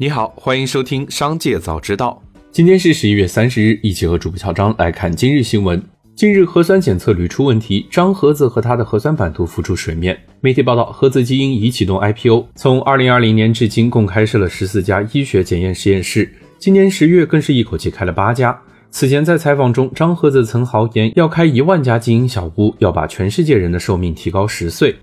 你好，欢迎收听《商界早知道》。今天是十一月三十日，一起和主播乔张来看今日新闻。近日核酸检测屡出问题，张盒子和他的核酸版图浮出水面。媒体报道，盒子基因已启动 IPO，从二零二零年至今共开设了十四家医学检验实验室，今年十月更是一口气开了八家。此前在采访中，张盒子曾豪言要开一万家基因小屋，要把全世界人的寿命提高十岁。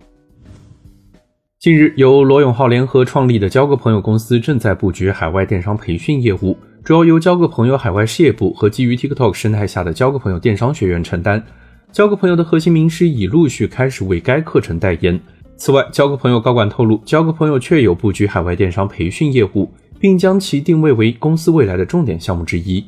近日，由罗永浩联合创立的交个朋友公司正在布局海外电商培训业务，主要由交个朋友海外事业部和基于 TikTok 生态下的交个朋友电商学院承担。交个朋友的核心名师已陆续开始为该课程代言。此外，交个朋友高管透露，交个朋友确有布局海外电商培训业务，并将其定位为公司未来的重点项目之一。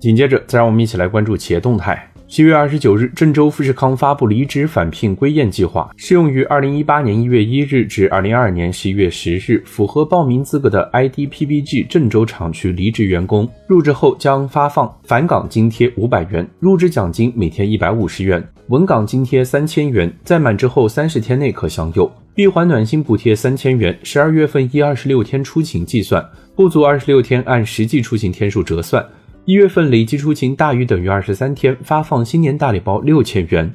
紧接着，再让我们一起来关注企业动态。七月二十九日，郑州富士康发布离职返聘归雁计划，适用于二零一八年一月一日至二零二二年十一月十日符合报名资格的 IDPBG 郑州厂区离职员工。入职后将发放返岗津贴五百元，入职奖金每天一百五十元，稳岗津贴三千元，在满之后三十天内可享有。闭环暖心补贴三千元，十二月份一二十六天出勤计算，不足二十六天按实际出勤天数折算。一月份累计出勤大于等于二十三天，发放新年大礼包六千元。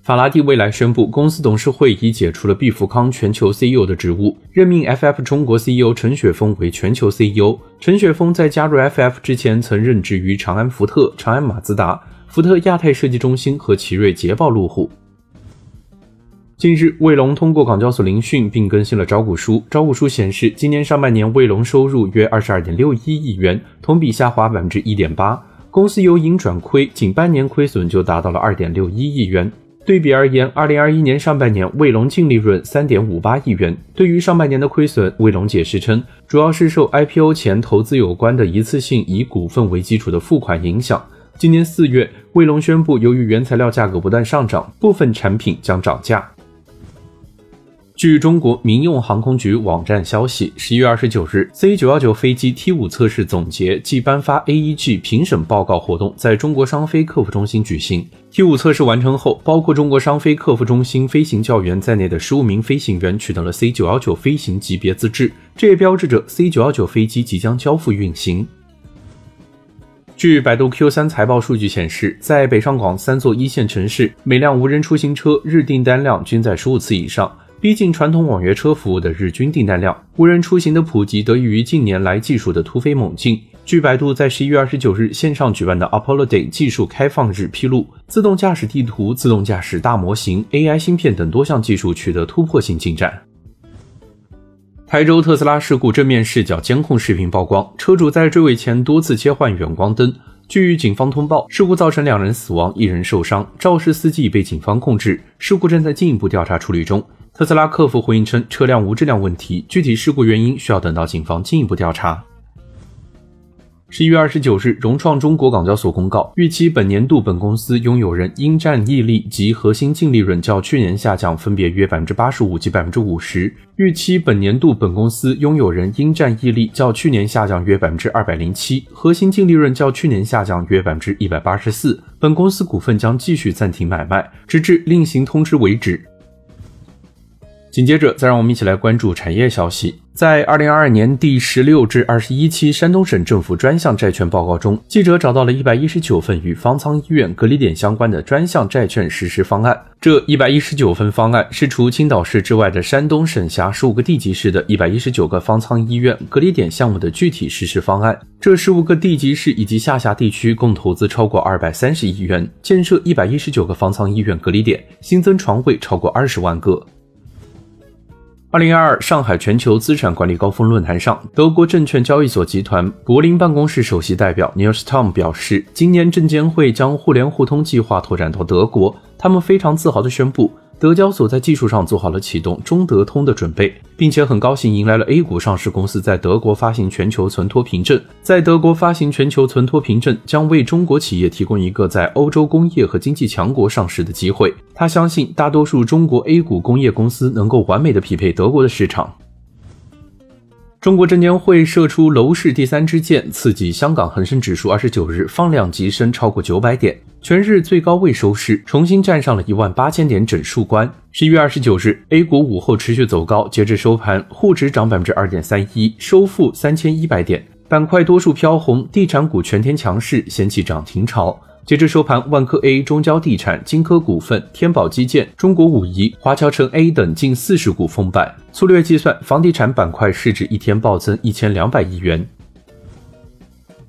法拉第未来宣布，公司董事会已解除了毕福康全球 CEO 的职务，任命 FF 中国 CEO 陈雪峰为全球 CEO。陈雪峰在加入 FF 之前，曾任职于长安福特、长安马自达、福特亚太设计中心和奇瑞捷豹路虎。近日，卫龙通过港交所聆讯，并更新了招股书。招股书显示，今年上半年卫龙收入约二十二点六一亿元，同比下滑百分之一点八。公司由盈转亏，仅半年亏损就达到了二点六一亿元。对比而言，二零二一年上半年卫龙净利润三点五八亿元。对于上半年的亏损，卫龙解释称，主要是受 IPO 前投资有关的一次性以股份为基础的付款影响。今年四月，卫龙宣布，由于原材料价格不断上涨，部分产品将涨价。据中国民用航空局网站消息，十一月二十九日，C 九幺九飞机 T 五测试总结暨颁发 AEG 评审报告活动在中国商飞客服中心举行。T 五测试完成后，包括中国商飞客服中心飞行教员在内的十五名飞行员取得了 C 九幺九飞行级别资质，这也标志着 C 九幺九飞机即将交付运行。据百度 Q 三财报数据显示，在北上广三座一线城市，每辆无人出行车日订单量均在十五次以上。逼近传统网约车服务的日均订单量，无人出行的普及得益于近年来技术的突飞猛进。据百度在十一月二十九日线上举办的 Apollo Day 技术开放日披露，自动驾驶地图、自动驾驶大模型、AI 芯片等多项技术取得突破性进展。台州特斯拉事故正面视角监控视频曝光，车主在追尾前多次切换远光灯。据警方通报，事故造成两人死亡，一人受伤，肇事司机已被警方控制，事故正在进一步调查处理中。特斯拉客服回应称，车辆无质量问题，具体事故原因需要等到警方进一步调查。十一月二十九日，融创中国港交所公告，预期本年度本公司拥有人应占溢利及核心净利润较去年下降分别约百分之八十五及百分之五十。预期本年度本公司拥有人应占溢利较去年下降约百分之二百零七，核心净利润较去年下降约百分之一百八十四。本公司股份将继续暂停买卖，直至另行通知为止。紧接着，再让我们一起来关注产业消息。在二零二二年第十六至二十一期山东省政府专项债券报告中，记者找到了一百一十九份与方舱医院隔离点相关的专项债券实施方案。这一百一十九份方案是除青岛市之外的山东省辖十五个地级市的一百一十九个方舱医院隔离点项目的具体实施方案。这十五个地级市以及下辖地区共投资超过二百三十亿元，建设一百一十九个方舱医院隔离点，新增床位超过二十万个。二零二二上海全球资产管理高峰论坛上，德国证券交易所集团柏林办公室首席代表 Nils Tom 表示，今年证监会将互联互通计划拓展到德国，他们非常自豪地宣布。德交所在技术上做好了启动中德通的准备，并且很高兴迎来了 A 股上市公司在德国发行全球存托凭证。在德国发行全球存托凭证，将为中国企业提供一个在欧洲工业和经济强国上市的机会。他相信大多数中国 A 股工业公司能够完美的匹配德国的市场。中国证监会射出楼市第三支箭，刺激香港恒生指数二十九日放量急升超过九百点，全日最高位收市，重新站上了一万八千点整数关。十一月二十九日，A 股午后持续走高，截至收盘，沪指涨百分之二点三一，收复三千一百点，板块多数飘红，地产股全天强势，掀起涨停潮。截至收盘，万科 A、中交地产、金科股份、天宝基建、中国武夷、华侨城 A 等近四十股封板。粗略计算，房地产板块市值一天暴增一千两百亿元。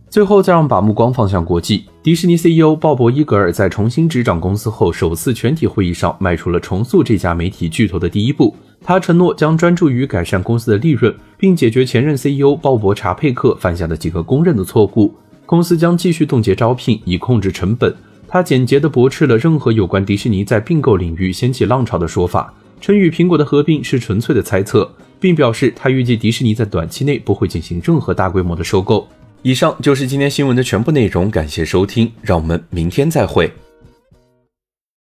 最后，再让把目光放向国际。迪士尼 CEO 鲍勃·伊格尔在重新执掌公司后，首次全体会议上迈出了重塑这家媒体巨头的第一步。他承诺将专注于改善公司的利润，并解决前任 CEO 鲍勃·查佩克犯下的几个公认的错误。公司将继续冻结招聘，以控制成本。他简洁地驳斥了任何有关迪士尼在并购领域掀起浪潮的说法，称与苹果的合并是纯粹的猜测，并表示他预计迪士尼在短期内不会进行任何大规模的收购。以上就是今天新闻的全部内容，感谢收听，让我们明天再会。